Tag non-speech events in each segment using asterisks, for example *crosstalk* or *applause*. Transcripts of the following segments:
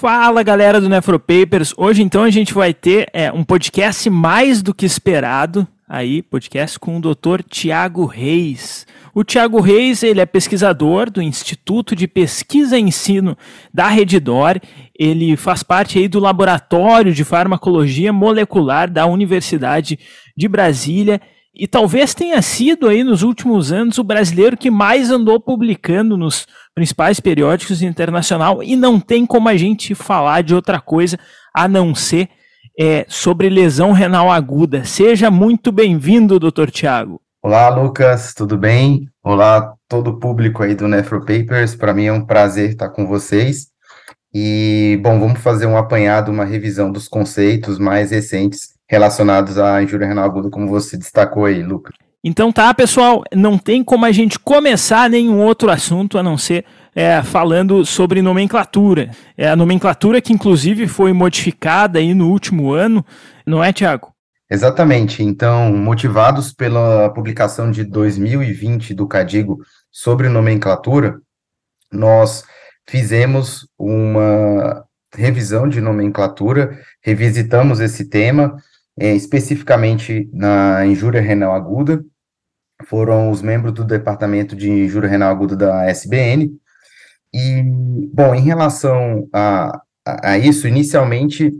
Fala galera do Nefropapers, hoje então a gente vai ter é, um podcast mais do que esperado, aí podcast com o Dr. Tiago Reis. O Tiago Reis ele é pesquisador do Instituto de Pesquisa e Ensino da Redditor, ele faz parte aí do Laboratório de Farmacologia Molecular da Universidade de Brasília e talvez tenha sido aí nos últimos anos o brasileiro que mais andou publicando nos principais periódicos internacional e não tem como a gente falar de outra coisa a não ser é, sobre lesão renal aguda. Seja muito bem-vindo, doutor Tiago. Olá, Lucas, tudo bem? Olá, todo o público aí do Nefropapers. Para mim é um prazer estar com vocês. E, bom, vamos fazer um apanhado, uma revisão dos conceitos mais recentes relacionados à injúria renal aguda, como você destacou aí, Lucas. Então tá, pessoal, não tem como a gente começar nenhum outro assunto a não ser é, falando sobre nomenclatura. É a nomenclatura que inclusive foi modificada aí no último ano, não é, Tiago? Exatamente. Então, motivados pela publicação de 2020 do Cadigo sobre nomenclatura, nós fizemos uma revisão de nomenclatura, revisitamos esse tema, é, especificamente na injúria renal aguda, foram os membros do Departamento de Injúria Renal Aguda da SBN. E, bom, em relação a, a, isso, inicialmente,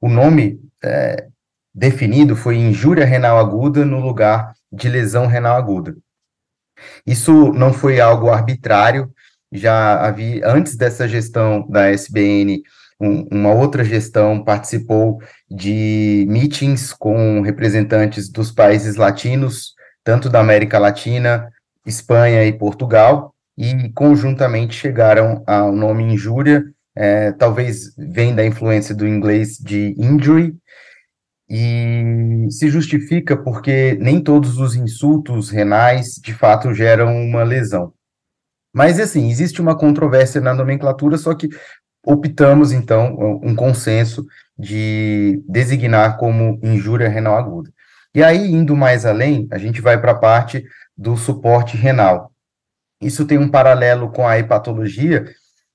o nome é, definido foi injúria renal aguda no lugar de lesão renal aguda. Isso não foi algo arbitrário, já havia, antes dessa gestão da SBN, um, uma outra gestão participou de meetings com representantes dos países latinos, tanto da América Latina, Espanha e Portugal, e conjuntamente chegaram ao nome injúria, é, talvez vem da influência do inglês de injury, e se justifica porque nem todos os insultos renais de fato geram uma lesão. Mas assim, existe uma controvérsia na nomenclatura, só que optamos então um consenso de designar como injúria renal aguda. E aí, indo mais além, a gente vai para a parte do suporte renal. Isso tem um paralelo com a hepatologia.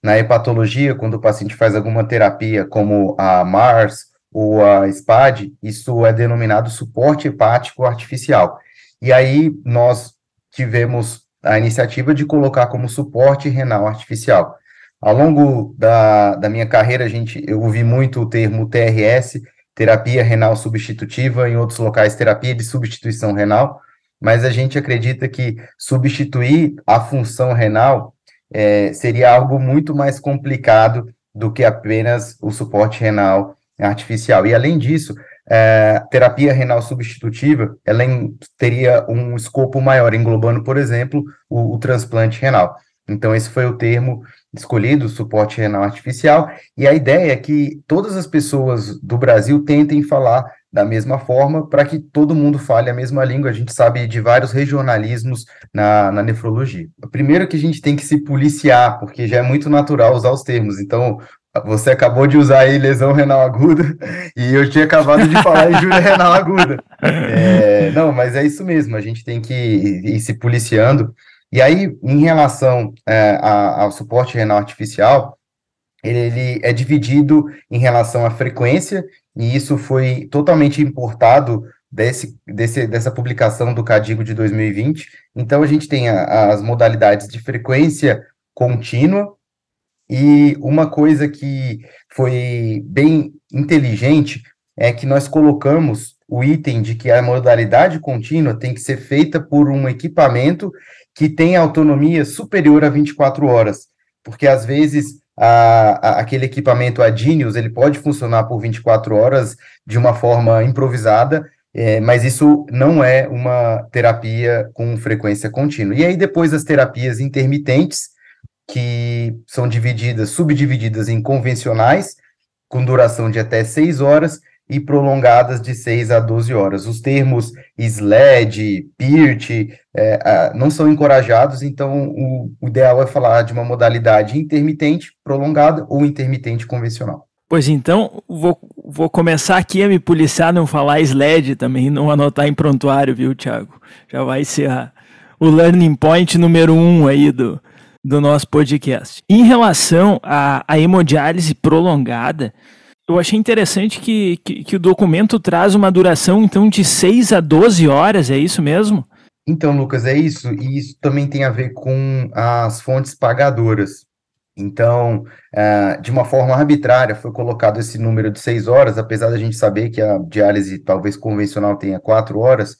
Na hepatologia, quando o paciente faz alguma terapia, como a MARS ou a SPAD, isso é denominado suporte hepático artificial. E aí, nós tivemos a iniciativa de colocar como suporte renal artificial. Ao longo da, da minha carreira, a gente, eu ouvi muito o termo TRS, terapia renal substitutiva, em outros locais, terapia de substituição renal, mas a gente acredita que substituir a função renal é, seria algo muito mais complicado do que apenas o suporte renal artificial. E, além disso, é, terapia renal substitutiva, ela em, teria um escopo maior, englobando, por exemplo, o, o transplante renal. Então, esse foi o termo escolhido, suporte renal artificial, e a ideia é que todas as pessoas do Brasil tentem falar da mesma forma para que todo mundo fale a mesma língua. A gente sabe de vários regionalismos na, na nefrologia. Primeiro que a gente tem que se policiar, porque já é muito natural usar os termos. Então, você acabou de usar aí lesão renal aguda *laughs* e eu tinha acabado de falar injúria renal aguda. É, não, mas é isso mesmo, a gente tem que ir, ir se policiando. E aí, em relação é, a, ao suporte renal artificial, ele, ele, é dividido em relação à frequência, e isso foi totalmente importado desse, desse, dessa publicação do CADIGO de 2020. Então, a gente tem a, as modalidades de frequência contínua, e uma coisa que foi bem inteligente é que nós colocamos o item de que a modalidade contínua tem que ser feita por um equipamento que tem autonomia superior a 24 horas, porque às vezes a, a, aquele equipamento Adinius ele pode funcionar por 24 horas de uma forma improvisada, é, mas isso não é uma terapia com frequência contínua. E aí depois as terapias intermitentes, que são divididas, subdivididas em convencionais, com duração de até 6 horas, e prolongadas de 6 a 12 horas. Os termos SLED, PIRT, é, não são encorajados, então o, o, ideal é falar de uma modalidade intermitente, prolongada ou intermitente convencional. Pois então, vou, vou começar aqui a me policiar, não falar SLED também, não anotar em prontuário, viu, Thiago? Já vai ser a, o learning point número um aí do, do nosso podcast. Em relação à, à hemodiálise prolongada, eu achei interessante que, que, que, o documento traz uma duração, então, de 6 a 12 horas, é isso mesmo? Então, Lucas, é isso, e isso também tem a ver com as fontes pagadoras. Então, uh, de uma forma arbitrária, foi colocado esse número de 6 horas, apesar da gente saber que a diálise talvez convencional tenha 4 horas,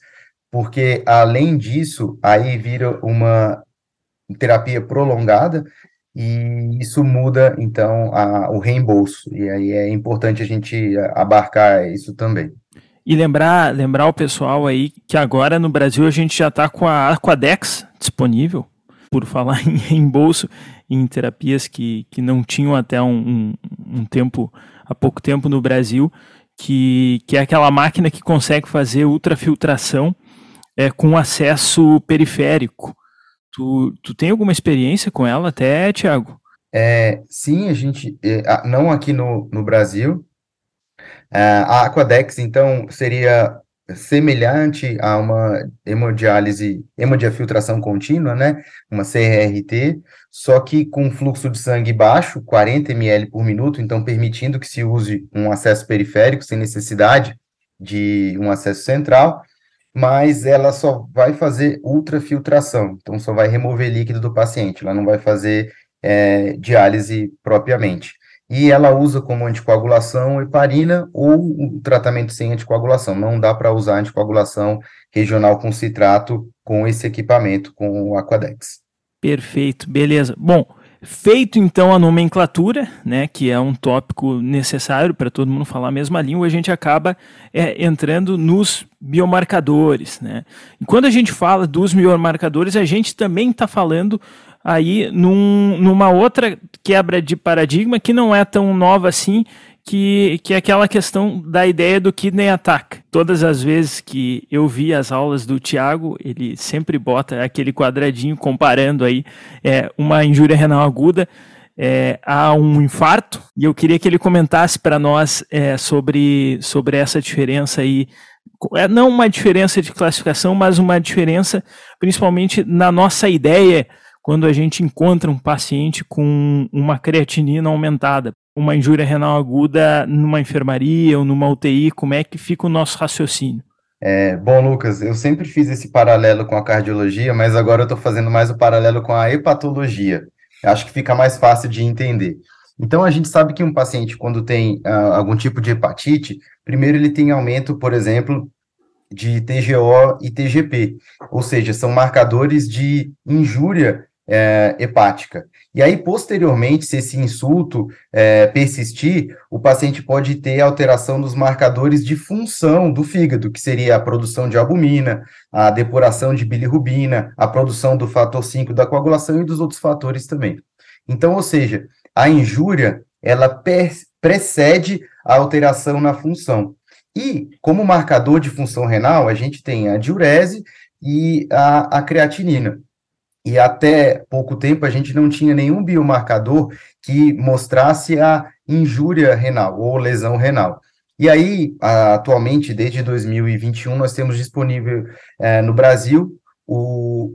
porque, além disso, aí vira uma terapia prolongada, e isso muda, então, a, o reembolso. E aí é importante a gente abarcar isso também. E lembrar, lembrar o pessoal aí que agora no Brasil a gente já está com a Aquadex disponível, por falar *laughs* em reembolso em terapias que, que não tinham até um, um, um tempo, há pouco tempo no Brasil, que, que é aquela máquina que consegue fazer ultrafiltração é, com acesso periférico. Tu, tu tem alguma experiência com ela até, Tiago? É, sim, a gente, é, não aqui no, no Brasil. É, a Aquadex, então, seria semelhante a uma hemodiálise, hemodiafiltração contínua, né? Uma CRRT, só que com fluxo de sangue baixo, 40 ml por minuto, então permitindo que se use um acesso periférico sem necessidade de um acesso central mas ela só vai fazer ultrafiltração, então só vai remover líquido do paciente, ela não vai fazer é, diálise propriamente. E ela usa como anticoagulação heparina ou o tratamento sem anticoagulação. Não dá para usar anticoagulação regional com citrato com esse equipamento, com o Aquadex. Perfeito, beleza. Bom, Feito então a nomenclatura, né, que é um tópico necessário para todo mundo falar a mesma língua, a gente acaba é, entrando nos biomarcadores. Né? E quando a gente fala dos biomarcadores, a gente também está falando aí num, numa outra quebra de paradigma que não é tão nova assim, que, que é aquela questão da ideia do kidney attack. Todas as vezes que eu vi as aulas do Tiago, ele sempre bota aquele quadradinho comparando aí é, uma injúria renal aguda é, a um infarto, e eu queria que ele comentasse para nós é, sobre, sobre essa diferença aí. É, não uma diferença de classificação, mas uma diferença principalmente na nossa ideia quando a gente encontra um paciente com uma creatinina aumentada uma injúria renal aguda numa enfermaria ou numa UTI? Como é que fica o nosso raciocínio? É, bom, Lucas, eu sempre fiz esse paralelo com a cardiologia, mas agora eu estou fazendo mais o paralelo com a hepatologia. acho que fica mais fácil de entender. Então, a gente sabe que um paciente, quando tem uh, algum tipo de hepatite, primeiro ele tem aumento, por exemplo, de TGO e TGP, ou seja, são marcadores de injúria é, hepática. E aí, posteriormente, se esse insulto é, persistir, o paciente pode ter alteração dos marcadores de função do fígado, que seria a produção de albumina, a depuração de bilirrubina, a produção do fator 5 da coagulação e dos outros fatores também. Então, ou seja, a injúria, ela precede a alteração na função. E, como marcador de função renal, a gente tem a diurese e a, a creatinina e até pouco tempo a gente não tinha nenhum biomarcador que mostrasse a injúria renal ou lesão renal. E aí, atualmente, desde 2021, nós temos disponível é, no Brasil o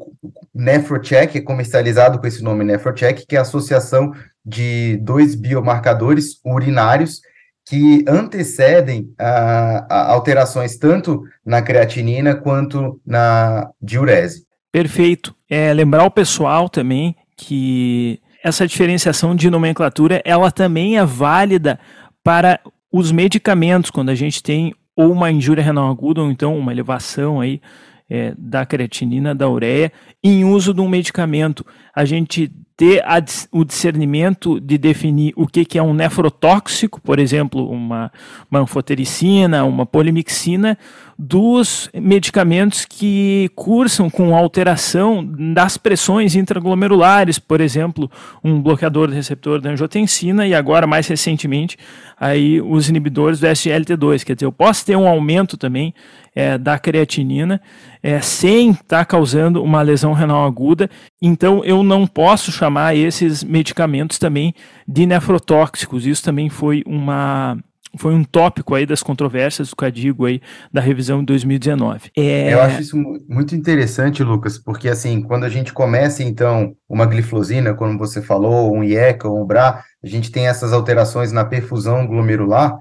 NephroCheck, é comercializado com esse nome NephroCheck, que é a associação de dois biomarcadores urinários que antecedem a, a alterações tanto na creatinina quanto na diurese. Perfeito. É, lembrar o pessoal também que essa diferenciação de nomenclatura ela também é válida para os medicamentos, quando a gente tem ou uma injúria renal aguda ou então uma elevação aí é, da creatinina, da ureia, em uso de um medicamento. A gente ter a, o discernimento de definir o que, que é um nefrotóxico, por exemplo, uma, uma anfotericina, uma polimixina, dos medicamentos que cursam com alteração das pressões intraglomerulares, por exemplo, um bloqueador do receptor da angiotensina e agora, mais recentemente, aí os inibidores do SGLT2. Quer dizer, eu posso ter um aumento também é, da creatinina é, sem estar tá causando uma lesão renal aguda. Então eu não posso chamar esses medicamentos também de nefrotóxicos. Isso também foi uma foi um tópico aí das controvérsias do Cadigo aí da revisão de 2019. É... Eu acho isso muito interessante, Lucas, porque assim, quando a gente começa então uma glifosina, como você falou, um IECA, um BRA, a gente tem essas alterações na perfusão glomerular,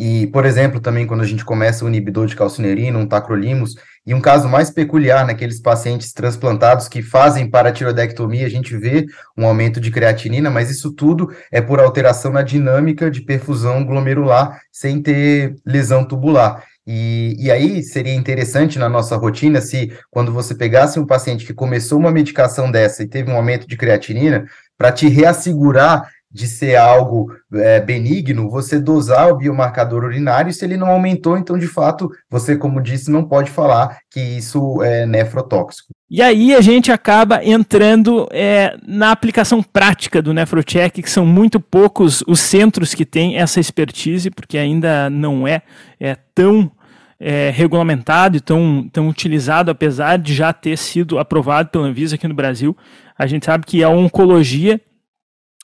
e, por exemplo, também quando a gente começa o inibidor de calcinerina, um tacrolimus, e um caso mais peculiar naqueles pacientes transplantados que fazem paratiroidectomia, a gente vê um aumento de creatinina, mas isso tudo é por alteração na dinâmica de perfusão glomerular sem ter lesão tubular. E, e aí seria interessante na nossa rotina se, quando você pegasse um paciente que começou uma medicação dessa e teve um aumento de creatinina, para te reassegurar de ser algo é, benigno, você dosar o biomarcador urinário, se ele não aumentou, então, de fato, você, como disse, não pode falar que isso é nefrotóxico. E aí a gente acaba entrando é, na aplicação prática do NefroCheck, que são muito poucos os centros que têm essa expertise, porque ainda não é, é tão é, regulamentado e tão, tão utilizado, apesar de já ter sido aprovado pela Anvisa aqui no Brasil. A gente sabe que a oncologia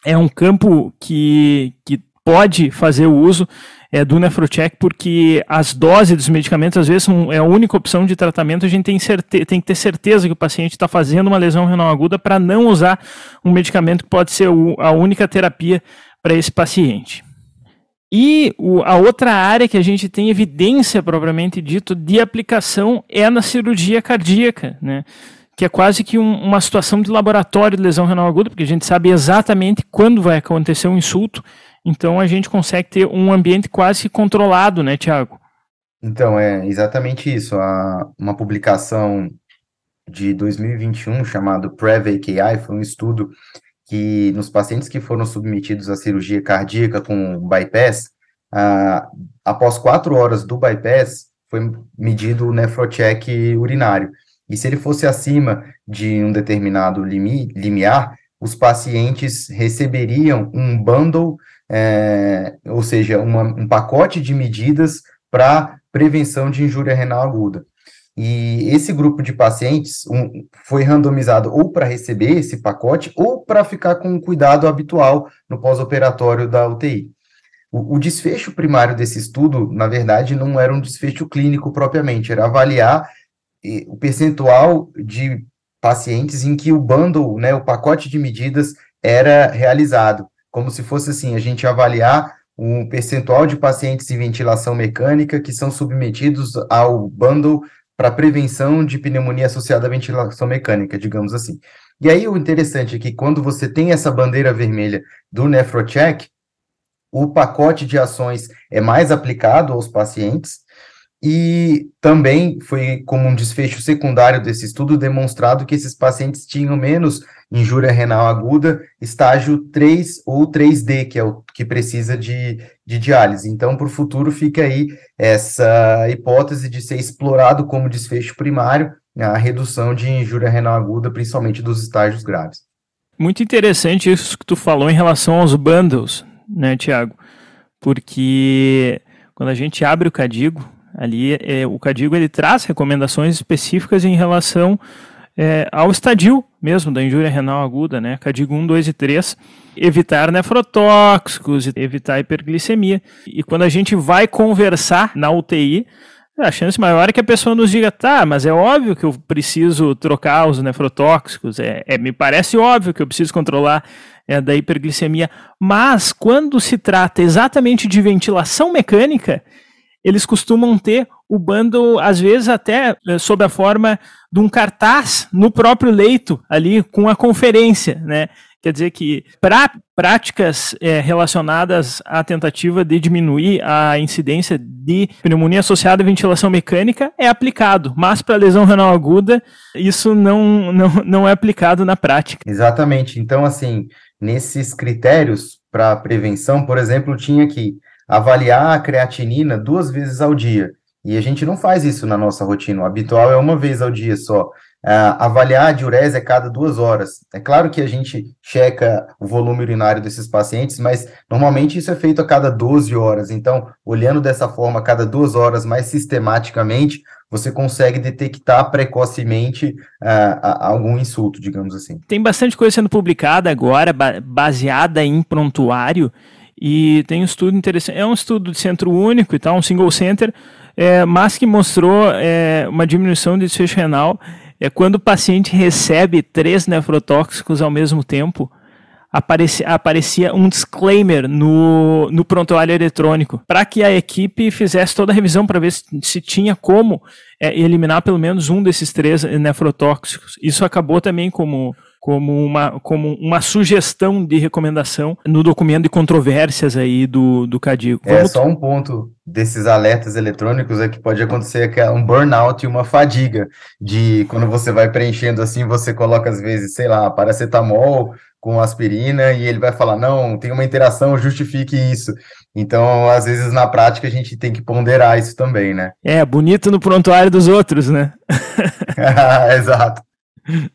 é um campo que, que pode fazer o uso é, do Nefrocheck, porque as doses dos medicamentos, às vezes, são, é a única opção de tratamento. A gente tem, tem que ter certeza que o paciente está fazendo uma lesão renal aguda para não usar um medicamento que pode ser o, a única terapia para esse paciente. E o, a outra área que a gente tem evidência, propriamente dito, de aplicação é na cirurgia cardíaca, né? Que é quase que um, uma situação de laboratório de lesão renal aguda, porque a gente sabe exatamente quando vai acontecer um insulto, então a gente consegue ter um ambiente quase controlado, né, Tiago? Então, é exatamente isso. A, uma publicação de 2021 chamado PREV-AKI foi um estudo que nos pacientes que foram submetidos à cirurgia cardíaca com bypass, ah, após quatro horas do bypass, foi medido o nefrocheck urinário. E se ele fosse acima de um determinado limi, limiar, os pacientes receberiam um bundle, é, ou seja, uma, um pacote de medidas para prevenção de injúria renal aguda. E esse grupo de pacientes um, foi randomizado ou para receber esse pacote ou para ficar com o cuidado habitual no pós-operatório da UTI. O, o, desfecho primário desse estudo, na verdade, não era um desfecho clínico propriamente, era avaliar o percentual de pacientes em que o bundle, né, o pacote de medidas era realizado, como se fosse assim, a gente avaliar um percentual de pacientes em ventilação mecânica que são submetidos ao bundle para prevenção de pneumonia associada à ventilação mecânica, digamos assim. E aí o interessante é que quando você tem essa bandeira vermelha do NephroCheck, o pacote de ações é mais aplicado aos pacientes, e também foi como um desfecho secundário desse estudo demonstrado que esses pacientes tinham menos injúria renal aguda, estágio 3 ou 3D, que é o que precisa de, de diálise. Então, para o futuro, fica aí essa hipótese de ser explorado como desfecho primário a redução de injúria renal aguda, principalmente dos estágios graves. Muito interessante isso que tu falou em relação aos bundles, né, Tiago? Porque quando a gente abre o Cadigo, Ali é, o Cadigo ele traz recomendações específicas em relação é, ao estadio mesmo da injúria renal aguda, né? Cadigo 1, 2 e 3, evitar nefrotóxicos, evitar hiperglicemia. E quando a gente vai conversar na UTI, a chance maior é que a pessoa nos diga, tá, mas é óbvio que eu preciso trocar os nefrotóxicos, é, é me parece óbvio que eu preciso controlar é, da hiperglicemia, mas quando se trata exatamente de ventilação mecânica, eles costumam ter o bundle, às vezes até é, sob a forma de um cartaz no próprio leito, ali com a conferência, né? Quer dizer que para práticas é, relacionadas à tentativa de diminuir a incidência de pneumonia associada à ventilação mecânica é aplicado, mas para lesão renal aguda isso não, não, não é aplicado na prática. Exatamente. Então, assim, nesses critérios para prevenção, por exemplo, tinha que avaliar a creatinina duas vezes ao dia. E a gente não faz isso na nossa rotina. O habitual é uma vez ao dia só. Uh, avaliar a diurese a cada duas horas. É claro que a gente checa o volume urinário desses pacientes, mas normalmente isso é feito a cada 12 horas. Então, olhando dessa forma, a cada duas horas, mais sistematicamente, você consegue detectar precocemente uh, algum insulto, digamos assim. Tem bastante coisa sendo publicada agora, baseada em prontuário, e tem um estudo interessante. É um estudo de centro único e tal, um single center, é, mas que mostrou é, uma diminuição de desfecho renal é quando o paciente recebe três nefrotóxicos ao mesmo tempo aparecia, aparecia um disclaimer no, no prontuário eletrônico para que a equipe fizesse toda a revisão para ver se, se, tinha como é, eliminar pelo menos um desses três nefrotóxicos. Isso acabou também como como uma, como uma sugestão de recomendação no documento de controvérsias aí do, do CADIGO. É, só um ponto desses alertas eletrônicos é que pode acontecer que é um burnout e uma fadiga de quando você vai preenchendo assim, você coloca às vezes, sei lá, paracetamol com aspirina e ele vai falar, não, tem uma interação, justifique isso. Então, às vezes, na prática, a gente tem que ponderar isso também, né? É, bonito no prontuário dos outros, né? *laughs* Exato.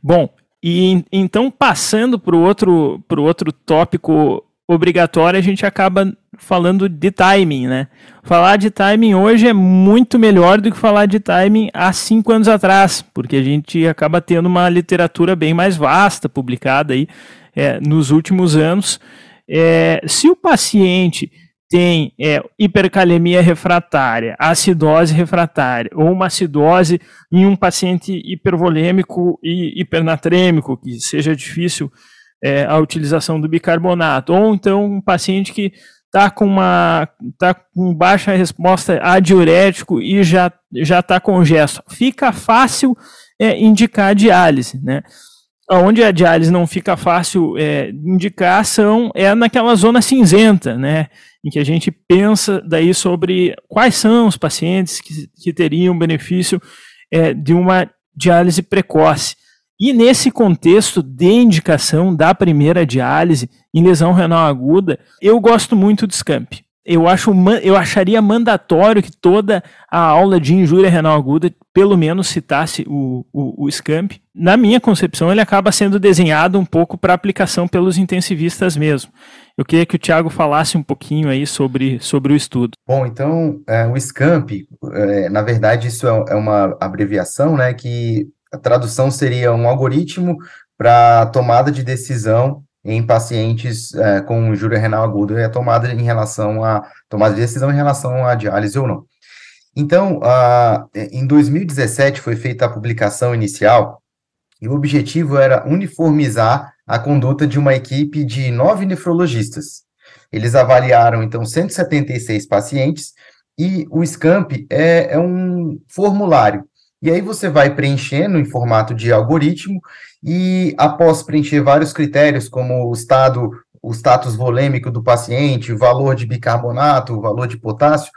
Bom, e então, passando para o outro, outro tópico obrigatório, a gente acaba falando de timing, né? Falar de timing hoje é muito melhor do que falar de timing há cinco anos atrás, porque a gente acaba tendo uma literatura bem mais vasta publicada aí é, nos últimos anos. É, se o paciente tem é, hipercalemia refratária, acidose refratária, ou uma acidose em um paciente hipervolêmico e hipernatrêmico, que seja difícil é, a utilização do bicarbonato, ou então um paciente que está com uma tá com baixa resposta a diurético e já já está congesto, fica fácil é, indicar diálise, né? Onde a diálise não fica fácil é, indicar são é naquela zona cinzenta, né, em que a gente pensa daí sobre quais são os pacientes que, que teriam benefício é, de uma diálise precoce. E nesse contexto de indicação da primeira diálise em lesão renal aguda, eu gosto muito do SCAMP eu, acho, eu acharia mandatório que toda a aula de injúria renal aguda pelo menos citasse o, o, o SCAMP. Na minha concepção, ele acaba sendo desenhado um pouco para aplicação pelos intensivistas mesmo. Eu queria que o Tiago falasse um pouquinho aí sobre, sobre o estudo. Bom, então, é, o SCAMP, é, na verdade, isso é, é uma abreviação, né, que a tradução seria um algoritmo para tomada de decisão em pacientes é, com injúria renal aguda e a tomada em relação a tomada de decisão em relação à diálise ou não. Então, em 2017 foi feita a publicação inicial e o objetivo era uniformizar a conduta de uma equipe de nove nefrologistas. Eles avaliaram, então, 176 pacientes e o SCAMP é, é um formulário. E aí você vai preenchendo em formato de algoritmo e após preencher vários critérios, como o estado, o status volêmico do paciente, o valor de bicarbonato, o valor de potássio,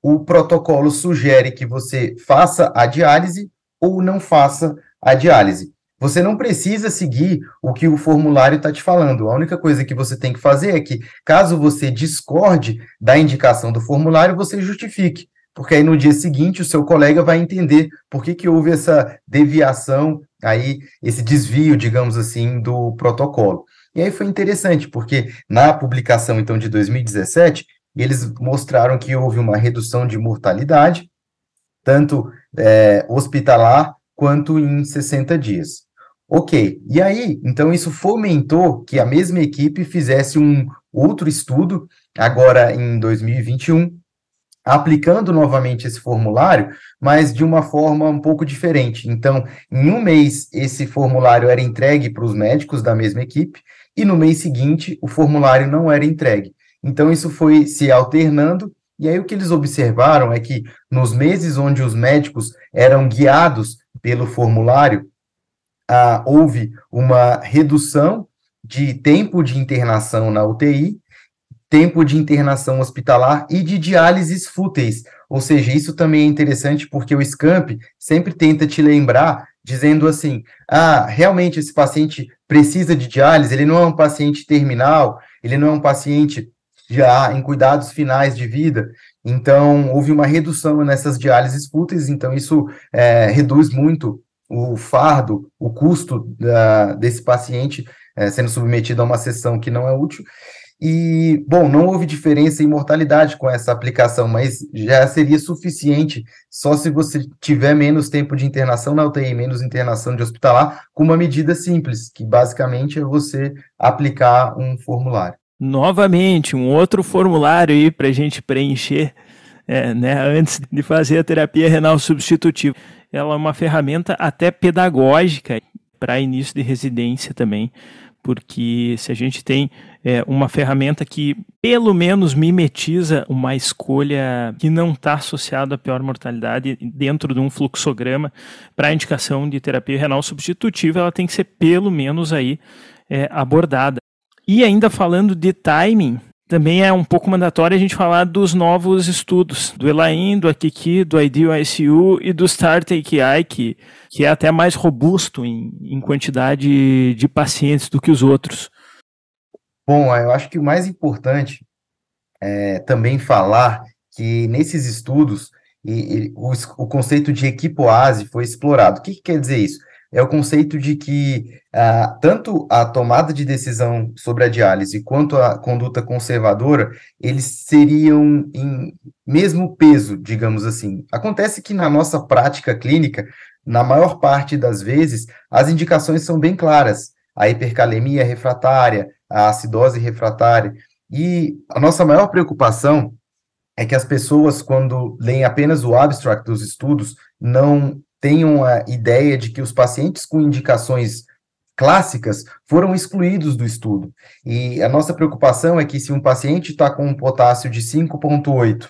o protocolo sugere que você faça a diálise ou não faça a diálise. Você não precisa seguir o que o formulário está te falando. A única coisa que você tem que fazer é que, caso você discorde da indicação do formulário, você justifique. Porque aí no dia seguinte o seu colega vai entender por que, que houve essa deviação aí esse desvio, digamos assim, do protocolo. E aí foi interessante, porque na publicação, então, de 2017, eles mostraram que houve uma redução de mortalidade, tanto é, hospitalar quanto em 60 dias. Ok, e aí, então isso fomentou que a mesma equipe fizesse um outro estudo, agora em 2021, aplicando novamente esse formulário, mas de uma forma um pouco diferente. Então, em um mês, esse formulário era entregue para os médicos da mesma equipe, e no mês seguinte, o formulário não era entregue. Então, isso foi se alternando, e aí o que eles observaram é que nos meses onde os médicos eram guiados pelo formulário, ah, houve uma redução de tempo de internação na UTI tempo de internação hospitalar e de diálises fúteis. Ou seja, isso também é interessante porque o SCAMP sempre tenta te lembrar, dizendo assim: ah, realmente esse paciente precisa de diálise, ele não é um paciente terminal, ele não é um paciente já em cuidados finais de vida. Então, houve uma redução nessas diálises fúteis, então isso é, reduz muito o fardo, o custo da, desse paciente é, sendo submetido a uma sessão que não é útil. E, bom, não houve diferença em mortalidade com essa aplicação, mas já seria suficiente só se você tiver menos tempo de internação na UTI, menos internação de hospitalar, com uma medida simples, que basicamente é você aplicar um formulário. Novamente, um outro formulário aí para a gente preencher é, né, antes de fazer a terapia renal substitutiva. Ela é uma ferramenta até pedagógica para início de residência também, porque se a gente tem é, uma ferramenta que pelo menos mimetiza uma escolha que não está associada à pior mortalidade dentro de um fluxograma para indicação de terapia renal substitutiva, ela tem que ser pelo menos aí é, abordada. E ainda falando de timing, também é um pouco mandatório a gente falar dos novos estudos, do ELAIN, do Akiki, do IDEAL ICU e do START AKI, que, que é até mais robusto em, em quantidade de pacientes do que os outros. Bom, eu acho que o mais importante é também falar que nesses estudos e, e o, o, conceito de equipoase foi explorado. O que, que quer dizer isso? É o conceito de que ah, tanto a tomada de decisão sobre a diálise quanto a conduta conservadora, eles seriam em mesmo peso, digamos assim. Acontece que na nossa prática clínica, na maior parte das vezes, as indicações são bem claras. A hipercalemia refratária, a acidose refratária. E a nossa maior preocupação é que as pessoas, quando leem apenas o abstract dos estudos, não tenham a ideia de que os pacientes com indicações clássicas foram excluídos do estudo. E a nossa preocupação é que se um paciente está com um potássio de 5,8,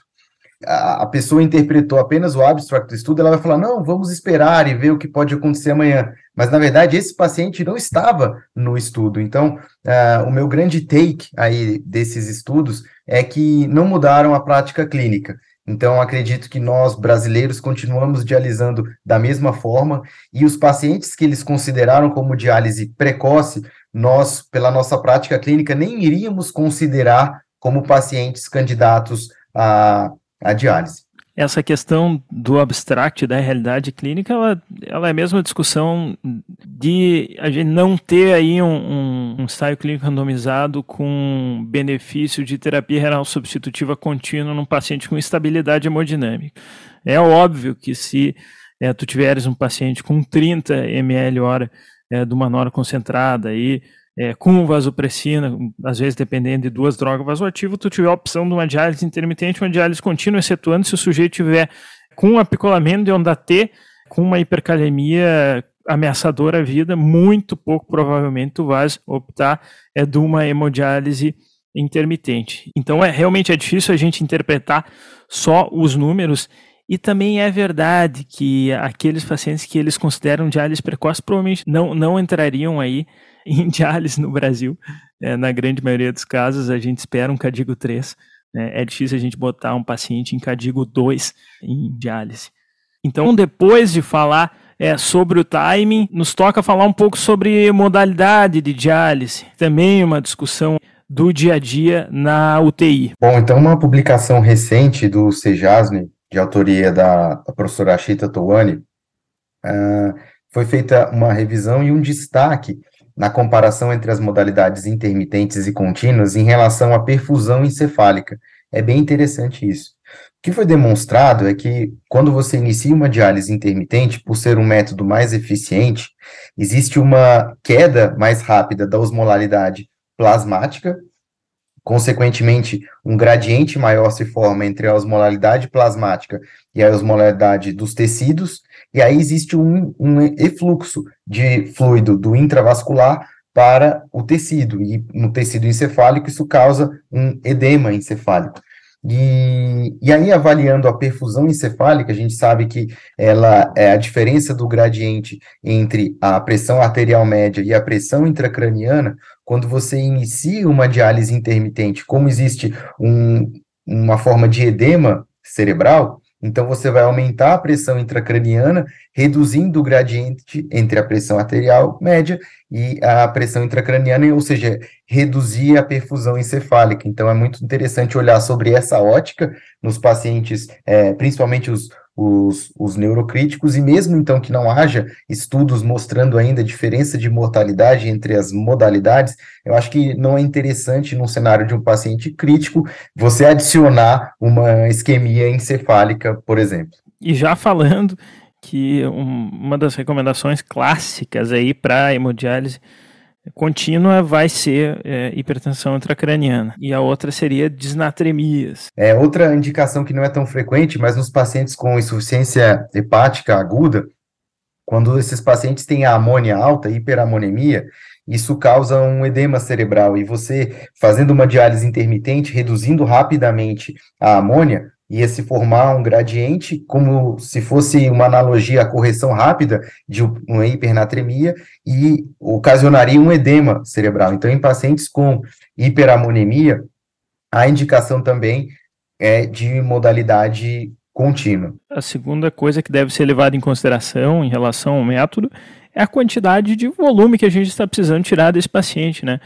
a, pessoa interpretou apenas o abstract do estudo, ela vai falar, não, vamos esperar e ver o que pode acontecer amanhã. Mas, na verdade, esse paciente não estava no estudo. Então, uh, o meu grande take aí desses estudos é que não mudaram a prática clínica. Então, acredito que nós, brasileiros, continuamos dialisando da mesma forma, e os pacientes que eles consideraram como diálise precoce, nós, pela nossa prática clínica, nem iríamos considerar como pacientes candidatos à, à diálise essa questão do abstract da realidade clínica, ela, ela é a mesma discussão de a gente não ter aí um, um, um ensaio clínico randomizado com benefício de terapia renal substitutiva contínua num paciente com estabilidade hemodinâmica. É óbvio que se é, tu tiveres um paciente com 30 ml hora é, de uma nora concentrada e é, com vasopressina, às vezes dependendo de duas drogas vasoativas, tu tiver a opção de uma diálise intermitente, uma diálise contínua, excetuando se o sujeito tiver com um apicolamento de onda T, com uma hipercalemia ameaçadora à vida, muito pouco provavelmente tu vais optar é, de uma hemodiálise intermitente. Então é realmente é difícil a gente interpretar só os números e também é verdade que aqueles pacientes que eles consideram diálise precoce provavelmente não, não entrariam aí *laughs* em diálise no Brasil. É, na grande maioria dos casos, a gente espera um Cadigo 3. Né? É difícil a gente botar um paciente em Cadigo 2 em diálise. Então, depois de falar é, sobre o timing, nos toca falar um pouco sobre modalidade de diálise. Também uma discussão do dia a dia na UTI. Bom, então uma publicação recente do Sejasne, de autoria da, professora Ashita Towani, uh, foi feita uma revisão e um destaque na comparação entre as modalidades intermitentes e contínuas em relação à perfusão encefálica. É bem interessante isso. O que foi demonstrado é que, quando você inicia uma diálise intermitente, por ser um método mais eficiente, existe uma queda mais rápida da osmolaridade plasmática, consequentemente, um gradiente maior se forma entre a osmolaridade plasmática e a osmolaridade dos tecidos, e aí existe um, um efluxo de fluido do intravascular para o tecido, e no tecido encefálico isso causa um edema encefálico. E, e aí, avaliando a perfusão encefálica, a gente sabe que ela é a diferença do gradiente entre a pressão arterial média e a pressão intracraniana, quando você inicia uma diálise intermitente, como existe um, uma forma de edema cerebral, então, você vai aumentar a pressão intracraniana, reduzindo o gradiente entre a pressão arterial média e a pressão intracraniana, ou seja, reduzir a perfusão encefálica. Então, é muito interessante olhar sobre essa ótica nos pacientes, é, principalmente os, os, os neurocríticos, e mesmo então que não haja estudos mostrando ainda a diferença de mortalidade entre as modalidades, eu acho que não é interessante, num cenário de um paciente crítico, você adicionar uma isquemia encefálica, por exemplo. E já falando que um, uma das recomendações clássicas aí para hemodiálise contínua vai ser é, hipertensão intracraniana e a outra seria disnatremias. É outra indicação que não é tão frequente, mas nos pacientes com insuficiência hepática aguda, quando esses pacientes têm a amônia alta, hiperamonemia, isso causa um edema cerebral e você fazendo uma diálise intermitente, reduzindo rapidamente a amônia, ia se formar um gradiente, como se fosse uma analogia à correção rápida de uma hipernatremia, e ocasionaria um edema cerebral. Então, em pacientes com hiperamonemia, a indicação também é de modalidade contínua. A segunda coisa que deve ser levada em consideração em relação ao método é a quantidade de volume que a gente está precisando tirar desse paciente, né?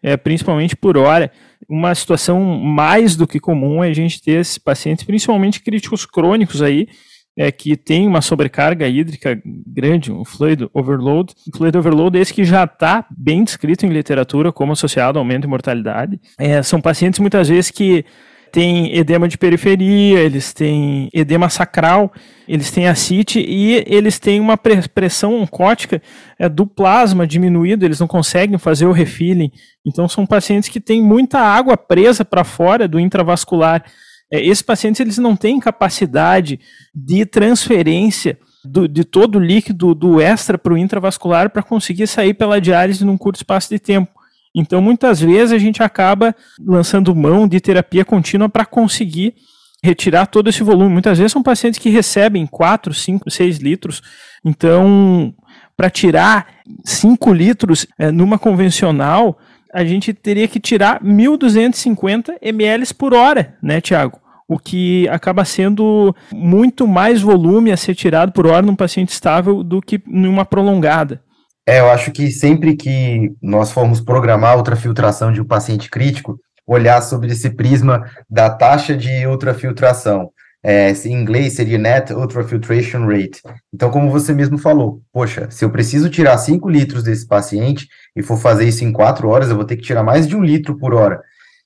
É, principalmente por hora uma situação mais do que comum é a gente ter esses pacientes, principalmente críticos crônicos aí, é, que tem uma sobrecarga hídrica grande, um fluid overload. O fluid overload é esse que já está bem descrito em literatura como associado ao aumento de mortalidade. É, são pacientes muitas vezes que têm edema de periferia, eles têm edema sacral, eles têm ascite e eles têm uma pressão oncótica é, do plasma diminuído, eles não conseguem fazer o refilling. Então são pacientes que têm muita água presa para fora do intravascular. É, esses pacientes eles não têm capacidade de transferência do, de todo o líquido do extra para o intravascular para conseguir sair pela diálise num curto espaço de tempo. Então, muitas vezes a gente acaba lançando mão de terapia contínua para conseguir retirar todo esse volume. Muitas vezes são pacientes que recebem 4, 5, 6 litros. Então, para tirar 5 litros é, numa convencional, a gente teria que tirar 1.250 ml por hora, né, Tiago? O que acaba sendo muito mais volume a ser tirado por hora num paciente estável do que numa prolongada. É, eu acho que sempre que nós formos programar ultrafiltração de um paciente crítico, olhar sobre esse prisma da taxa de ultrafiltração. É, em inglês seria Net Ultrafiltration Rate. Então, como você mesmo falou, poxa, se eu preciso tirar 5 litros desse paciente e for fazer isso em 4 horas, eu vou ter que tirar mais de um litro por hora.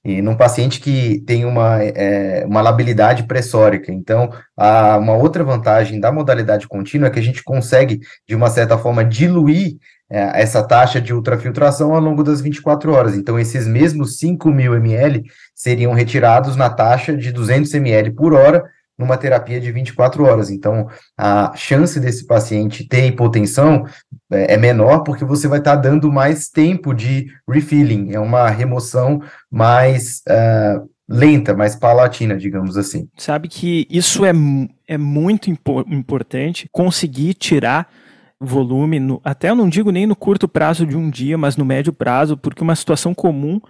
E num paciente que tem uma, é, uma labilidade pressórica. Então, a, uma outra vantagem da modalidade contínua é que a gente consegue, de uma certa forma, diluir é, essa taxa de ultrafiltração ao longo das 24 horas. Então, esses mesmos 5 mil ml seriam retirados na taxa de 200 ml por hora, numa terapia de 24 horas. Então, a chance desse paciente ter hipotensão é, é menor porque você vai estar tá dando mais tempo de refilling, é uma remoção mais uh, lenta, mais palatina, digamos assim. Sabe que isso é, é muito impo importante, conseguir tirar volume, no, até eu não digo nem no curto prazo de um dia, mas no médio prazo, porque uma situação comum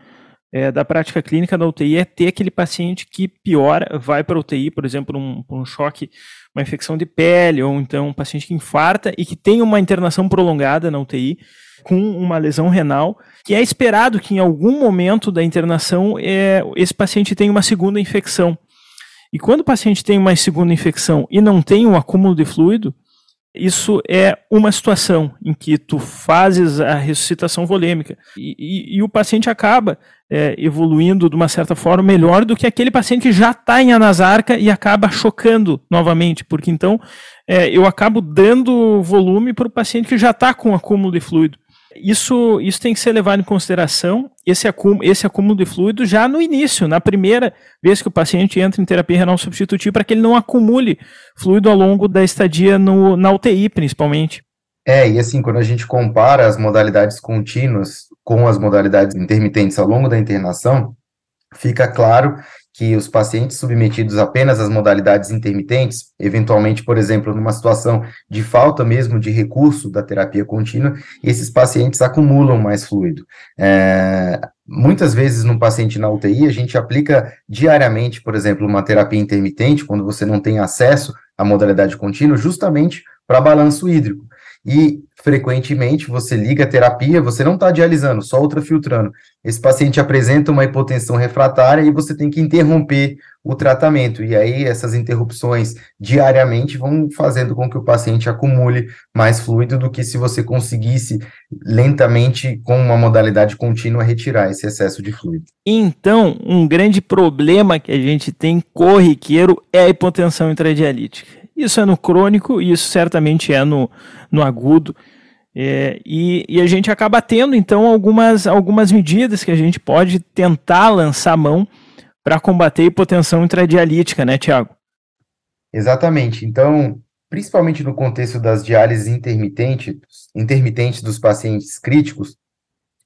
é, da prática clínica da UTI é ter aquele paciente que piora, vai para a UTI, por exemplo, um, um choque, uma infecção de pele, ou então um paciente que infarta e que tem uma internação prolongada na UTI com uma lesão renal, que é esperado que em algum momento da internação é, esse paciente tenha uma segunda infecção. E quando o paciente tem uma segunda infecção e não tem um acúmulo de fluido, isso é uma situação em que tu fazes a ressuscitação volêmica e, e, e o paciente acaba é, evoluindo de uma certa forma melhor do que aquele paciente que já está em anasarca e acaba chocando novamente, porque então é, eu acabo dando volume para o paciente que já está com acúmulo de fluido. Isso, isso tem que ser levado em consideração, esse acúmulo, esse acúmulo de fluido já no início, na primeira vez que o paciente entra em terapia renal substitutiva, para que ele não acumule fluido ao longo da estadia no, na UTI, principalmente. É, e assim, quando a gente compara as modalidades contínuas com as modalidades intermitentes ao longo da internação, fica claro que os pacientes submetidos apenas às modalidades intermitentes, eventualmente, por exemplo, numa situação de falta mesmo de recurso da terapia contínua, esses pacientes acumulam mais fluido. É, muitas vezes, num paciente na UTI, a gente aplica diariamente, por exemplo, uma terapia intermitente, quando você não tem acesso à modalidade contínua, justamente para balanço hídrico. E frequentemente você liga a terapia, você não está dialisando, só ultrafiltrando. Esse paciente apresenta uma hipotensão refratária e você tem que interromper o tratamento. E aí essas interrupções diariamente vão fazendo com que o paciente acumule mais fluido do que se você conseguisse lentamente, com uma modalidade contínua, retirar esse excesso de fluido. Então, um grande problema que a gente tem corriqueiro é a hipotensão intradialítica. Isso é no crônico e isso certamente é no, no agudo. É, e, e, a gente acaba tendo, então, algumas, algumas medidas que a gente pode tentar lançar mão para combater hipotensão intradialítica, né, Tiago? Exatamente. Então, principalmente no contexto das diálises intermitentes, intermitentes dos pacientes críticos,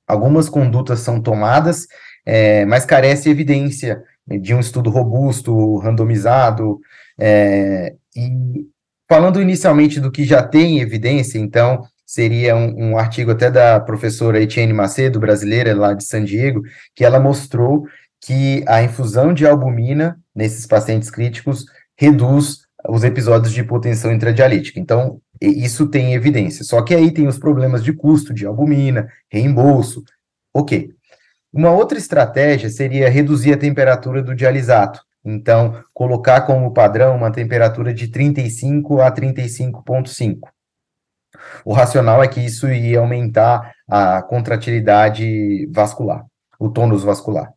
algumas condutas são tomadas, é, mas carece evidência de um estudo robusto, randomizado, é, e falando inicialmente do que já tem evidência, então, seria um, um, artigo até da professora Etienne Macedo, brasileira, lá de San Diego, que ela mostrou que a infusão de albumina nesses pacientes críticos reduz os episódios de hipotensão intradialítica. Então, isso tem evidência. Só que aí tem os problemas de custo de albumina, reembolso. Ok. Uma outra estratégia seria reduzir a temperatura do dialisato. Então, colocar como padrão uma temperatura de 35 a 35,5. O racional é que isso ia aumentar a contratilidade vascular, o tônus vascular.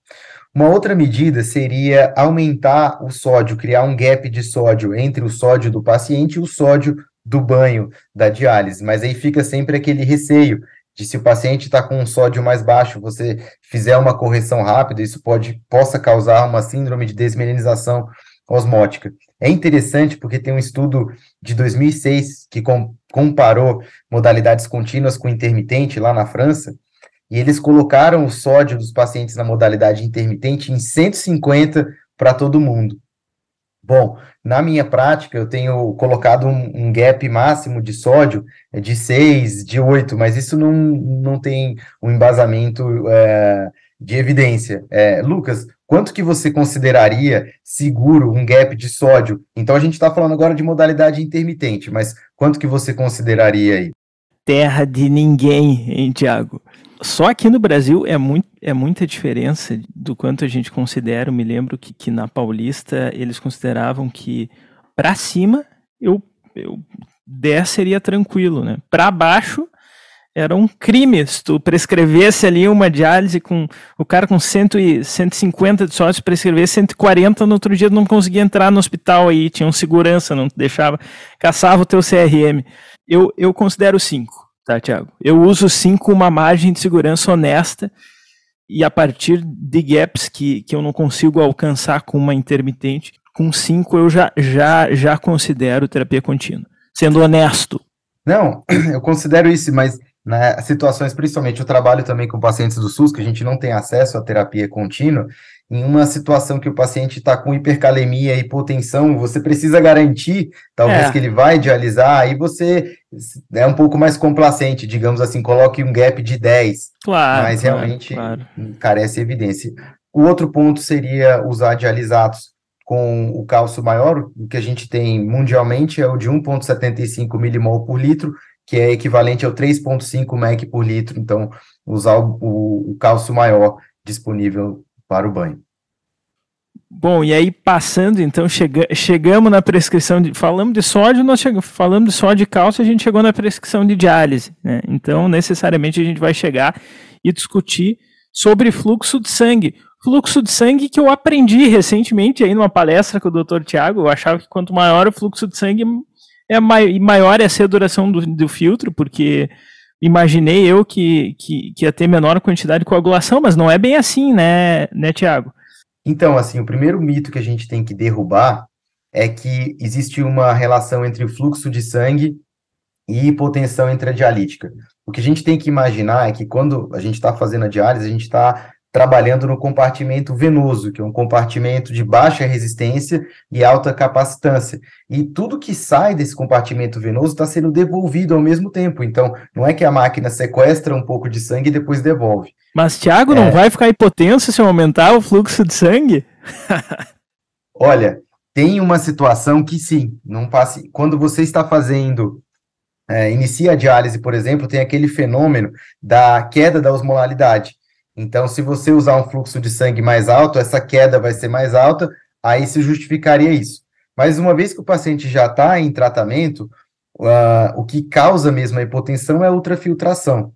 Uma outra medida seria aumentar o sódio, criar um gap de sódio entre o sódio do paciente e o sódio do banho da diálise, mas aí fica sempre aquele receio de se o paciente está com um sódio mais baixo, você fizer uma correção rápida, isso pode possa causar uma síndrome de desmelinização osmótica. É interessante porque tem um estudo de 2006 que com, comparou modalidades contínuas com intermitente lá na França, e eles colocaram o sódio dos pacientes na modalidade intermitente em 150 para todo mundo. Bom, na minha prática, eu tenho colocado um, um, gap máximo de sódio de 6, de 8, mas isso não, não tem um embasamento é, de evidência. É, Lucas, quanto que você consideraria seguro um gap de sódio? Então, a gente está falando agora de modalidade intermitente, mas quanto que você consideraria aí? Terra de ninguém, hein, Tiago? Só aqui no Brasil é, muito, é muita diferença do quanto a gente considera. Eu me lembro que, que na Paulista eles consideravam que para cima eu, eu 10 seria tranquilo, né? Para baixo era um crime se tu prescrevesse ali uma diálise com o cara com 100 e, 150 de sócio prescrever 140 no outro dia não conseguia entrar no hospital aí, tinha um segurança, não deixava, caçava o teu CRM. Eu, eu considero 5 tá, Tiago? Eu uso sim com uma margem de segurança honesta e a partir de gaps que, que eu não consigo alcançar com uma intermitente, com 5 eu já, já, já considero terapia contínua. Sendo honesto. Não, *clears throat* eu considero isso, mas nas situações, principalmente eu trabalho também com pacientes do SUS, que a gente não tem acesso à terapia contínua, em uma situação que o paciente está com hipercalemia, hipotensão, você precisa garantir, talvez, é. que ele vai dialisar, aí você é um pouco mais complacente, digamos assim, coloque um gap de 10. Claro. Mas claro, realmente claro. carece evidência. O outro ponto seria usar dialisatos com o cálcio maior, o que a gente tem mundialmente é o de 1,75 milimol por litro, que é equivalente ao 3,5 mEq por litro, então usar o, o, o cálcio maior disponível para o banho. Bom, e aí passando, então, chega, chegamos na prescrição de. Falamos de sódio, nós chegamos, falamos de sódio e cálcio, a gente chegou na prescrição de diálise. Né? Então, necessariamente, a gente vai chegar e discutir sobre fluxo de sangue. Fluxo de sangue que eu aprendi recentemente aí numa palestra com o Dr. Tiago. Eu achava que quanto maior o fluxo de sangue, é maior é a duração do, do filtro, porque imaginei eu que, que, que, ia ter menor quantidade de coagulação, mas não é bem assim, né, né, Tiago? Então, assim, o primeiro mito que a gente tem que derrubar é que existe uma relação entre o fluxo de sangue e hipotensão intradialítica. O que a gente tem que imaginar é que quando a gente está fazendo a diálise, a gente está trabalhando no compartimento venoso, que é um compartimento de baixa resistência e alta capacitância. E tudo que sai desse compartimento venoso está sendo devolvido ao mesmo tempo. Então, não é que a máquina sequestra um pouco de sangue e depois devolve. Mas, Thiago, é... não vai ficar hipotenso se eu aumentar o fluxo de sangue? *laughs* Olha, tem uma situação que sim, não passe. Quando você está fazendo é, inicia a diálise, por exemplo, tem aquele fenômeno da queda da osmolaridade. Então, se você usar um fluxo de sangue mais alto, essa queda vai ser mais alta, aí se justificaria isso. Mas uma vez que o paciente já está em tratamento, uh, o que causa mesmo a hipotensão é a ultrafiltração.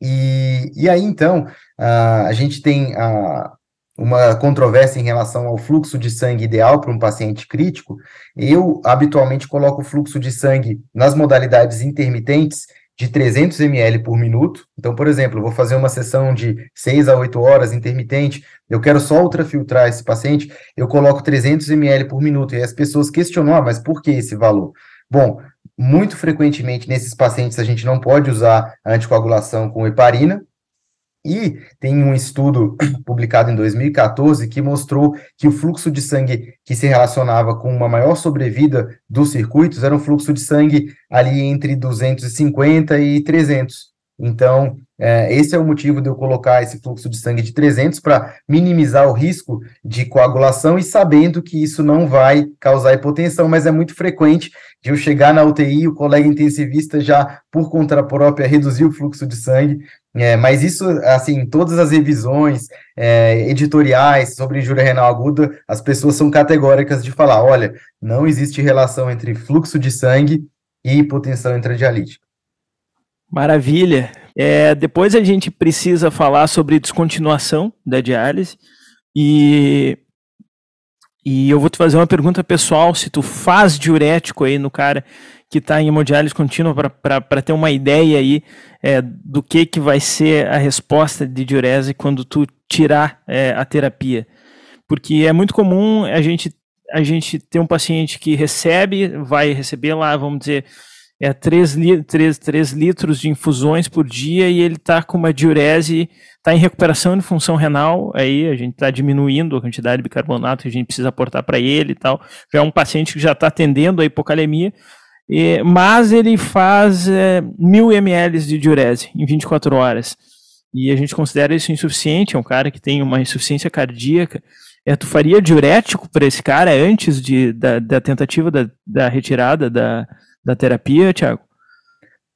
E, e aí, então, uh, a gente tem uh, uma controvérsia em relação ao fluxo de sangue ideal para um paciente crítico, eu habitualmente coloco o fluxo de sangue nas modalidades intermitentes de 300 ml por minuto. Então, por exemplo, vou fazer uma sessão de 6 a 8 horas intermitente, eu quero só ultrafiltrar esse paciente, eu coloco 300 ml por minuto. E as pessoas questionam, ah, mas por que esse valor? Bom, muito frequentemente nesses pacientes a gente não pode usar anticoagulação com heparina, e tem um estudo *clears throat* publicado em 2014 que mostrou que o fluxo de sangue que se relacionava com uma maior sobrevida dos circuitos era um fluxo de sangue ali entre 250 e 300. Então, é, esse é o motivo de eu colocar esse fluxo de sangue de 300 para minimizar o risco de coagulação e sabendo que isso não vai causar hipotensão, mas é muito frequente de eu chegar na UTI o colega intensivista já, por conta própria, reduzir o fluxo de sangue. É, mas isso, assim, todas as revisões é, editoriais sobre injúria renal aguda, as pessoas são categóricas de falar: olha, não existe relação entre fluxo de sangue e hipotensão intradialítica. Maravilha. É, depois a gente precisa falar sobre descontinuação da diálise e e eu vou te fazer uma pergunta pessoal, se tu faz diurético aí no cara que está em hemodiálise contínua para ter uma ideia aí é, do que, que vai ser a resposta de diurese quando tu tirar é, a terapia. Porque é muito comum a gente, a gente ter um paciente que recebe, vai receber lá, vamos dizer, é 3, li 3, 3 litros de infusões por dia e ele está com uma diurese, está em recuperação de função renal, aí a gente está diminuindo a quantidade de bicarbonato que a gente precisa aportar para ele e tal. Já é um paciente que já está atendendo a hipocalemia, e, mas ele faz é, mil ml de diurese em 24 horas. E a gente considera isso insuficiente, é um cara que tem uma insuficiência cardíaca. É, tu faria diurético para esse cara antes de, da, da tentativa da, da retirada da, da terapia, Tiago?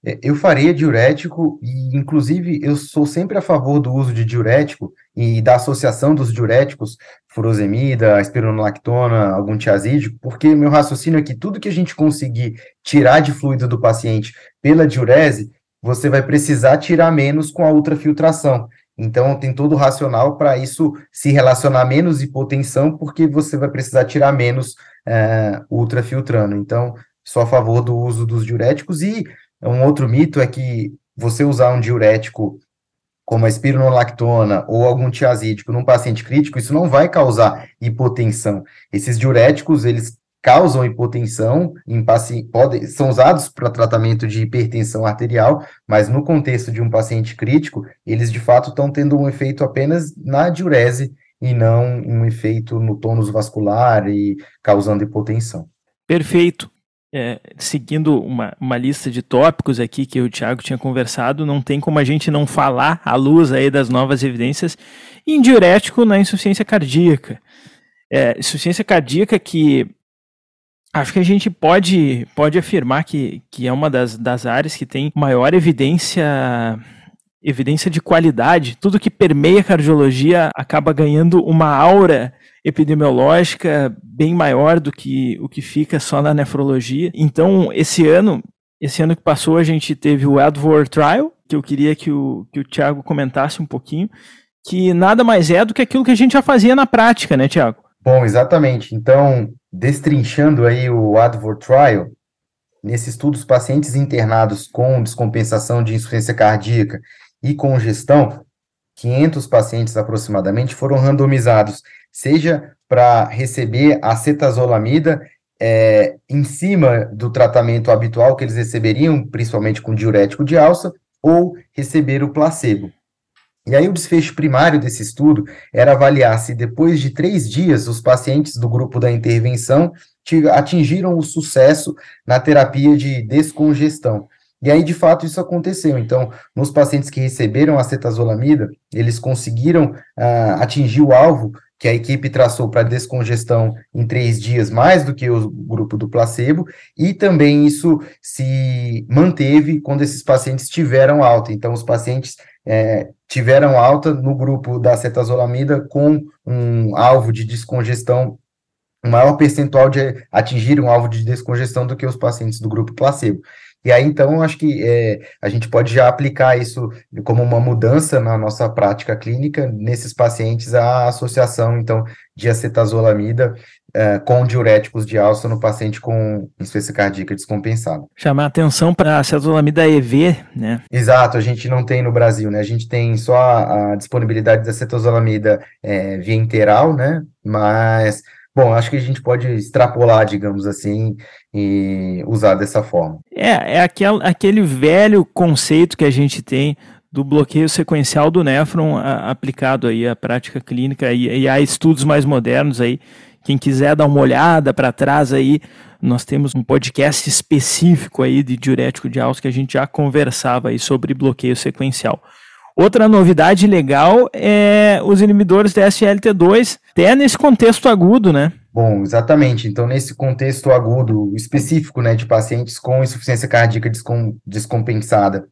É, eu faria diurético e, inclusive, eu sou sempre a favor do uso de diurético e da associação dos diuréticos, furosemida, espironolactona, algum tiazídico, porque meu raciocínio é que tudo que a gente conseguir tirar de fluido do paciente pela diurese, você vai precisar tirar menos com a ultrafiltração. Então, tem todo o racional para isso se relacionar menos hipotensão, porque você vai precisar tirar menos é, ultrafiltrando. Então, sou a favor do uso dos diuréticos e um outro mito é que você usar um diurético como a espironolactona ou algum tiazídico num paciente crítico, isso não vai causar hipotensão. Esses diuréticos, eles causam hipotensão, em paci... podem, são usados para tratamento de hipertensão arterial, mas no contexto de um paciente crítico, eles de fato estão tendo um efeito apenas na diurese e não um efeito no tônus vascular e causando hipotensão. Perfeito é, seguindo uma, uma lista de tópicos aqui que o Thiago tinha conversado, não tem como a gente não falar à luz aí das novas evidências em diurético na insuficiência cardíaca. É, insuficiência cardíaca que acho que a gente pode, pode afirmar que, que é uma das, das áreas que tem maior evidência evidência de qualidade. Tudo que permeia a cardiologia acaba ganhando uma aura epidemiológica bem maior do que o que fica só na nefrologia. Então, esse ano, esse ano que passou, a gente teve o Advor Trial, que eu queria que o, que o Tiago comentasse um pouquinho, que nada mais é do que aquilo que a gente já fazia na prática, né, Tiago? Bom, exatamente. Então, destrinchando aí o Advor Trial, nesse estudo, os pacientes internados com descompensação de insuficiência cardíaca e congestão, 500 pacientes aproximadamente foram randomizados seja para receber acetazolamida é, em cima do tratamento habitual que eles receberiam, principalmente com diurético de alça, ou receber o placebo. E aí o desfecho primário desse estudo era avaliar se depois de três dias os pacientes do grupo da intervenção atingiram o sucesso na terapia de descongestão. E aí, de fato, isso aconteceu. Então, nos pacientes que receberam acetazolamida, eles conseguiram uh, atingir o alvo que a equipe traçou para descongestão em três dias, mais do que o grupo do placebo, e também isso se manteve quando esses pacientes tiveram alta. Então, os pacientes é, tiveram alta no grupo da cetazolamida com um alvo de descongestão, um maior percentual de atingir um alvo de descongestão do que os pacientes do grupo placebo. E aí, então, acho que é, a gente pode já aplicar isso como uma mudança na nossa prática clínica nesses pacientes, a associação, então, de acetazolamida é, com diuréticos de alça no paciente com insuficiência cardíaca descompensada. Chamar atenção para a acetazolamida EV, né? Exato, a gente não tem no Brasil, né? A gente tem só a, a disponibilidade da acetazolamida é, via interal, né? Mas Bom, acho que a gente pode extrapolar, digamos assim, e usar dessa forma. É, é aquel, aquele velho conceito que a gente tem do bloqueio sequencial do néfron a, aplicado aí à prática clínica e, e estudos mais modernos aí. Quem quiser dar uma olhada para trás aí, nós temos um podcast específico aí de diurético de alça que a gente já conversava aí sobre bloqueio sequencial. Outra novidade legal é os inibidores da SLT2, até nesse contexto agudo, né? Bom, exatamente. Então, nesse contexto agudo específico, né, de pacientes com insuficiência cardíaca descom descompensada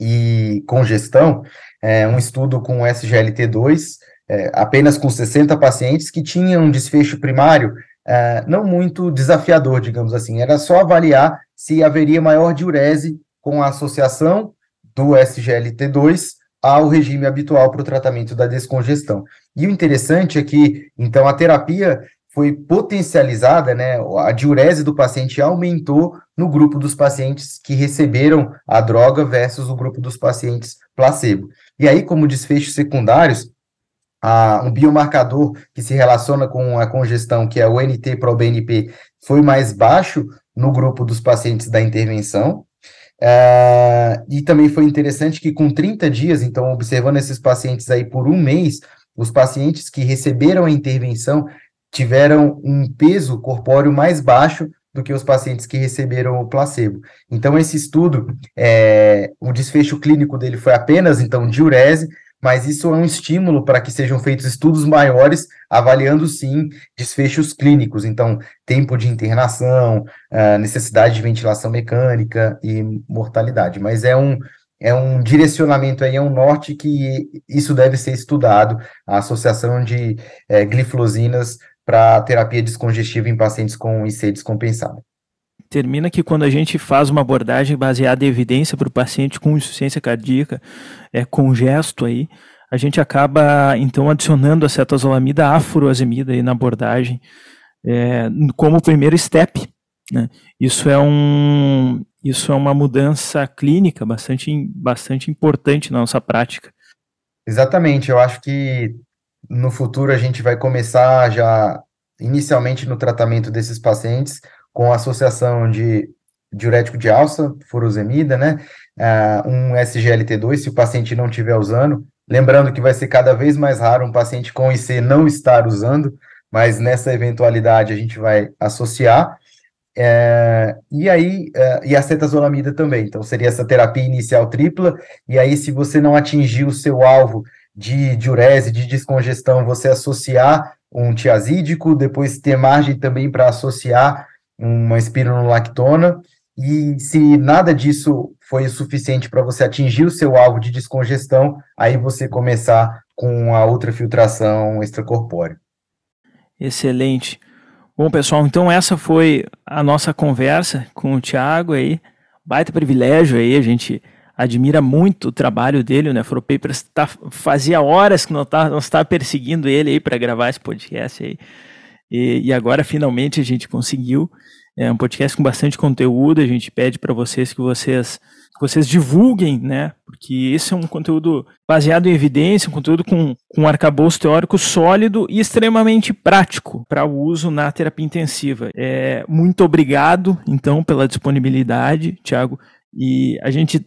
e congestão, é, um estudo com SGLT2, é, apenas com 60 pacientes que tinham um desfecho primário é, não muito desafiador, digamos assim, era só avaliar se haveria maior diurese com a associação do SGLT2 ao regime habitual para o tratamento da descongestão. E o interessante é que, então, a terapia foi potencializada, né? A diurese do paciente aumentou no grupo dos pacientes que receberam a droga versus o grupo dos pacientes placebo. E aí, como desfechos secundários, a, um biomarcador que se relaciona com a congestão, que é o NT-proBNP, foi mais baixo no grupo dos pacientes da intervenção, Uh, e também foi interessante que com 30 dias, então, observando esses pacientes aí por um mês, os pacientes que receberam a intervenção tiveram um peso corpóreo mais baixo do que os pacientes que receberam o placebo. Então, esse estudo, é, o desfecho clínico dele foi apenas, então, diurese, mas isso é um estímulo para que sejam feitos estudos maiores, avaliando sim desfechos clínicos, então tempo de internação, necessidade de ventilação mecânica e mortalidade. Mas é um, é um direcionamento aí, é um norte que isso deve ser estudado, a associação de é, para terapia descongestiva em pacientes com IC descompensado termina que quando a gente faz uma abordagem baseada em evidência para o paciente com insuficiência cardíaca, é, com gesto aí, a gente acaba então adicionando a cetazolamida à furosemida aí na abordagem é, como primeiro step. Né? Isso é um isso é uma mudança clínica bastante, bastante importante na nossa prática. Exatamente, eu acho que no futuro a gente vai começar já inicialmente no tratamento desses pacientes com associação de diurético de alça, furosemida, né? Uh, um SGLT2, se o paciente não estiver usando. Lembrando que vai ser cada vez mais raro um paciente com IC não estar usando, mas nessa eventualidade a gente vai associar. É, e aí, é, e a cetazolamida também. Então, seria essa terapia inicial tripla. E aí, se você não atingir o seu alvo de diurese, de descongestão, você associar um tiazídico, depois ter margem também para associar uma espironolactona, e se nada disso foi suficiente para você atingir o seu alvo de descongestão, aí você começar com a outra filtração extracorpórea. Excelente. Bom, pessoal, então essa foi a nossa conversa com o Thiago aí. Baita privilégio aí, a gente admira muito o trabalho dele, o Nefropapers tá, fazia horas que nós estávamos tá, perseguindo ele aí para gravar esse podcast aí. E, e agora finalmente a gente conseguiu. É um podcast com bastante conteúdo. A gente pede para vocês que vocês que vocês divulguem, né? Porque esse é um conteúdo baseado em evidência, um conteúdo com, com um arcabouço teórico sólido e extremamente prático para o uso na terapia intensiva. É, muito obrigado, então, pela disponibilidade, Tiago. E a gente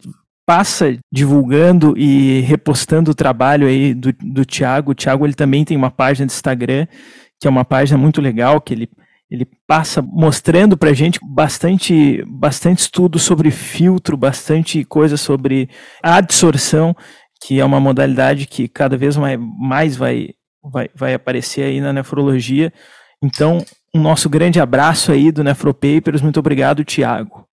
passa divulgando e repostando o trabalho aí do, do Tiago. O Tiago ele também tem uma página de Instagram que é uma página muito legal, que ele, ele passa mostrando para a gente bastante, bastante estudo sobre filtro, bastante coisa sobre adsorção, que é uma modalidade que cada vez mais, vai, vai, vai aparecer aí na nefrologia. Então, um nosso grande abraço aí do Nefropapers. Muito obrigado, Tiago.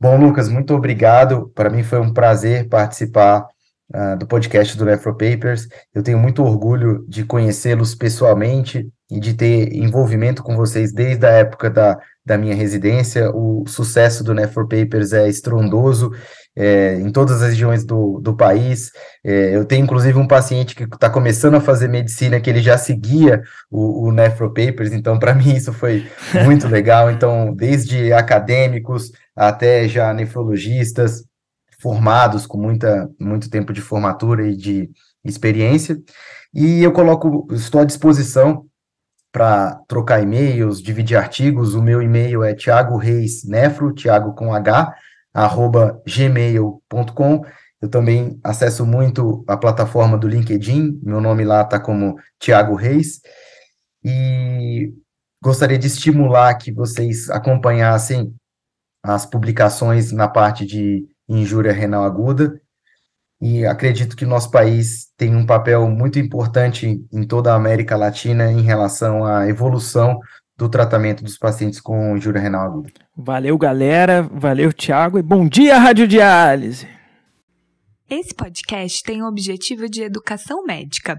Bom, Lucas, muito obrigado. Para mim foi um prazer participar uh, do podcast do Nefropapers. Eu tenho muito orgulho de conhecê-los pessoalmente e de ter envolvimento com vocês desde a época da, da minha residência. O sucesso do Nefropapers é estrondoso é, em todas as regiões do, do país. É, eu tenho, inclusive, um paciente que está começando a fazer medicina, que ele já seguia o, o Papers, então, para *laughs* mim, isso foi muito legal. Então, desde acadêmicos até já nefrologistas, formados com muita, muito tempo de formatura e de experiência. E eu coloco, estou à disposição para trocar e-mails, dividir artigos. O meu e-mail é Thiago Reis Nefro, Thiago com H, arroba gmail.com. Eu também acesso muito a plataforma do LinkedIn, meu nome lá está como Tiago Reis, e gostaria de estimular que vocês acompanhassem as publicações na parte de injúria renal aguda, e acredito que nosso país tem um papel muito importante em toda a América Latina em relação à evolução do tratamento dos pacientes com injúria renal aguda. Valeu, galera. Valeu, Thiago. E bom dia, Radiodiálise. Esse podcast tem o objetivo de educação médica.